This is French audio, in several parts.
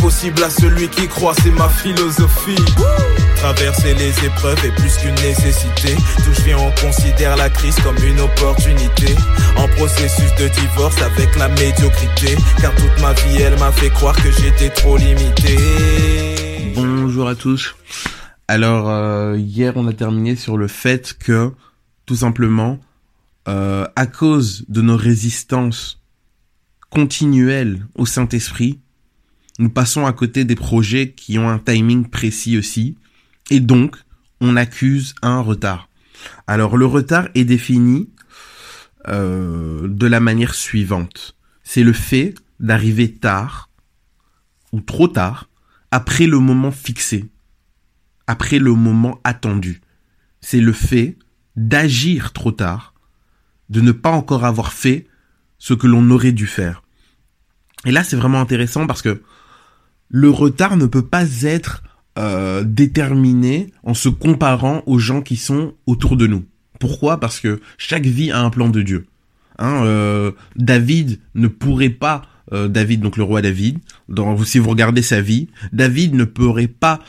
possible à celui qui croit, c'est ma philosophie. Traverser les épreuves est plus qu'une nécessité. Tout je viens, on considère la crise comme une opportunité. En processus de divorce avec la médiocrité. Car toute ma vie, elle m'a fait croire que j'étais trop limité. Bonjour à tous. Alors euh, hier on a terminé sur le fait que tout simplement euh, à cause de nos résistances continuelles au Saint-Esprit, nous passons à côté des projets qui ont un timing précis aussi et donc on accuse un retard. Alors le retard est défini euh, de la manière suivante. C'est le fait d'arriver tard ou trop tard après le moment fixé après le moment attendu. C'est le fait d'agir trop tard, de ne pas encore avoir fait ce que l'on aurait dû faire. Et là, c'est vraiment intéressant parce que le retard ne peut pas être euh, déterminé en se comparant aux gens qui sont autour de nous. Pourquoi? Parce que chaque vie a un plan de Dieu. Hein, euh, David ne pourrait pas euh, David, donc le roi David, si vous regardez sa vie, David ne pourrait pas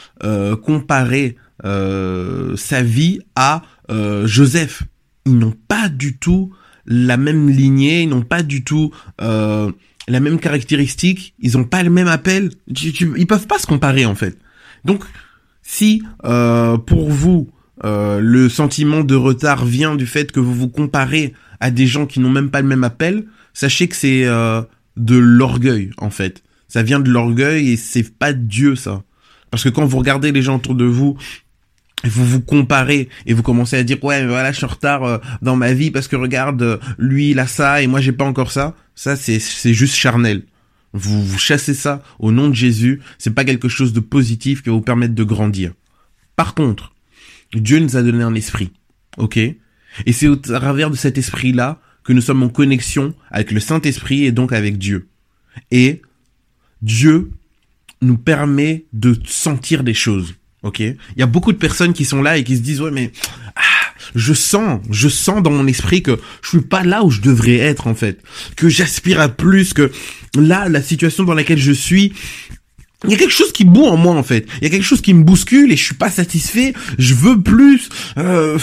comparer sa vie à Joseph. Ils n'ont pas du tout la même lignée, ils n'ont pas du tout la même caractéristique, ils n'ont pas le même appel, ils peuvent pas se comparer en fait. Donc, si pour vous le sentiment de retard vient du fait que vous vous comparez à des gens qui n'ont même pas le même appel, sachez que c'est de l'orgueil en fait. Ça vient de l'orgueil et c'est pas Dieu ça. Parce que quand vous regardez les gens autour de vous, vous vous comparez et vous commencez à dire ouais voilà je suis en retard euh, dans ma vie parce que regarde euh, lui il a ça et moi j'ai pas encore ça. Ça c'est c'est juste charnel. Vous vous chassez ça au nom de Jésus. C'est pas quelque chose de positif qui va vous permettre de grandir. Par contre, Dieu nous a donné un esprit, ok? Et c'est au travers de cet esprit là que nous sommes en connexion avec le Saint-Esprit et donc avec Dieu. Et Dieu nous permet de sentir des choses. Ok Il y a beaucoup de personnes qui sont là et qui se disent ouais mais ah, je sens, je sens dans mon esprit que je suis pas là où je devrais être en fait, que j'aspire à plus, que là la situation dans laquelle je suis, il y a quelque chose qui boue en moi en fait. Il y a quelque chose qui me bouscule et je suis pas satisfait. Je veux plus. Euh,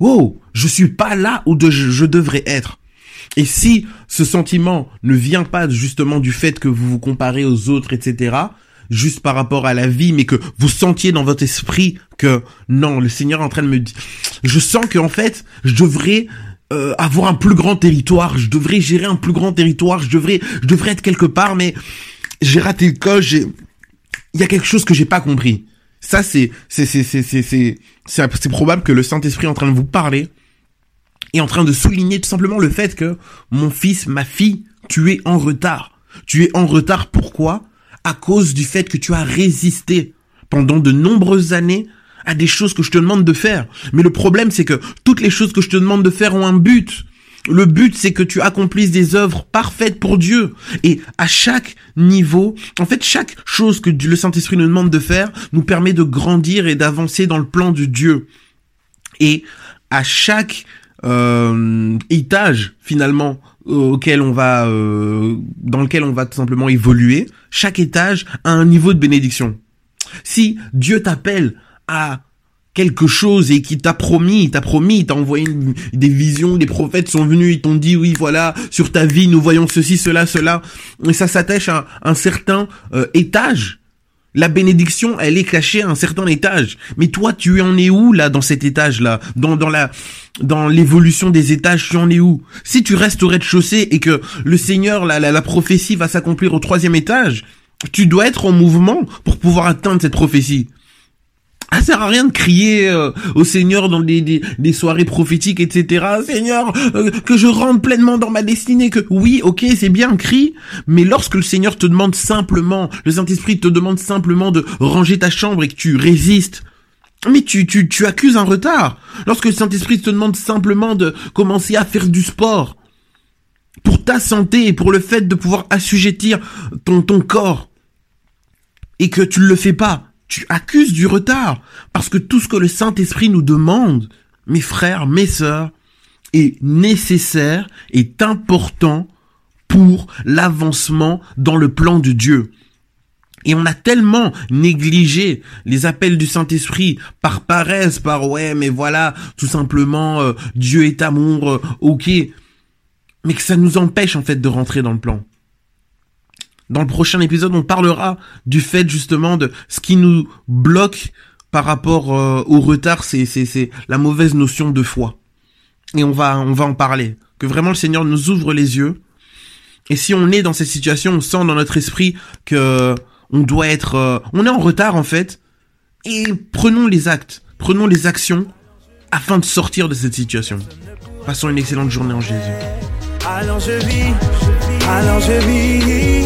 wow, je suis pas là où je devrais être. Et si ce sentiment ne vient pas justement du fait que vous vous comparez aux autres, etc., juste par rapport à la vie, mais que vous sentiez dans votre esprit que non, le Seigneur est en train de me dire, je sens que en fait, je devrais euh, avoir un plus grand territoire, je devrais gérer un plus grand territoire, je devrais, je devrais être quelque part, mais j'ai raté le coche, il y a quelque chose que j'ai pas compris. Ça, c'est, c'est, c'est, c'est, c'est, c'est, c'est probable que le Saint-Esprit est en train de vous parler est en train de souligner tout simplement le fait que mon fils, ma fille, tu es en retard. Tu es en retard pourquoi? À cause du fait que tu as résisté pendant de nombreuses années à des choses que je te demande de faire. Mais le problème c'est que toutes les choses que je te demande de faire ont un but. Le but, c'est que tu accomplisses des œuvres parfaites pour Dieu. Et à chaque niveau, en fait, chaque chose que le Saint-Esprit nous demande de faire nous permet de grandir et d'avancer dans le plan de Dieu. Et à chaque euh, étage finalement auquel on va euh, dans lequel on va tout simplement évoluer, chaque étage a un niveau de bénédiction. Si Dieu t'appelle à quelque chose et qui t'a promis, t'a promis, t'a envoyé des visions, des prophètes sont venus, ils t'ont dit oui voilà, sur ta vie nous voyons ceci, cela, cela, et ça s'attache à un certain euh, étage la bénédiction, elle est cachée à un certain étage. Mais toi, tu en es où là dans cet étage-là? Dans dans la dans l'évolution des étages, tu en es où? Si tu restes au rez-de-chaussée et que le Seigneur, la, la, la prophétie va s'accomplir au troisième étage, tu dois être en mouvement pour pouvoir atteindre cette prophétie. Ça sert à rien de crier euh, au Seigneur dans des, des, soirées prophétiques, etc. Seigneur, euh, que je rentre pleinement dans ma destinée, que oui, ok, c'est bien, crie, mais lorsque le Seigneur te demande simplement, le Saint-Esprit te demande simplement de ranger ta chambre et que tu résistes, mais tu, tu, tu accuses un retard. Lorsque le Saint-Esprit te demande simplement de commencer à faire du sport, pour ta santé et pour le fait de pouvoir assujettir ton, ton corps, et que tu ne le fais pas, tu accuses du retard. Parce que tout ce que le Saint-Esprit nous demande, mes frères, mes sœurs, est nécessaire, est important pour l'avancement dans le plan de Dieu. Et on a tellement négligé les appels du Saint-Esprit par paresse, par ouais, mais voilà, tout simplement, euh, Dieu est amour, euh, ok, mais que ça nous empêche en fait de rentrer dans le plan. Dans le prochain épisode, on parlera du fait justement de ce qui nous bloque par rapport euh, au retard, c'est la mauvaise notion de foi. Et on va on va en parler. Que vraiment le Seigneur nous ouvre les yeux. Et si on est dans cette situation, on sent dans notre esprit que on doit être, euh, on est en retard en fait, et prenons les actes, prenons les actions afin de sortir de cette situation. Passons une excellente journée en Jésus. Alors je vis, alors je vis,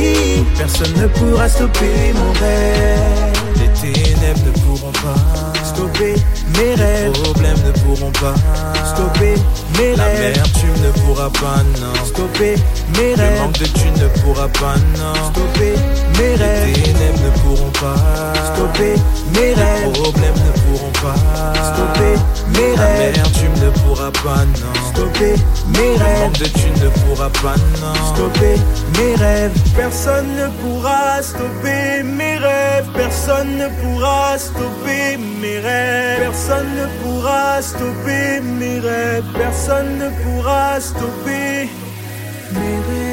personne ne pourra stopper mon rêve. Les ténèbres ne pourront pas stopper mes rêves. Les problèmes ne pourront pas stopper mes rêves. La mer, tu ne pourras pas, non. Stopper mes rêves. Le manque de tu ne pourras pas, non. Stopper mes rêves. Les ténèbres ne pourront pas stopper mes rêves. Les problèmes ne pourront pas stopper mes rêves. La mer, tu ne pourras pas, non. Stopper mes rêves. Le manque de tu ne pourras pas, non. Stopper mes rêves. Personne ne pourra stopper mes rêves. Personne ne pourra stopper mes rêves. Personne ne pourra stopper mes rêves. Personne ne pourra stopper mes rêves.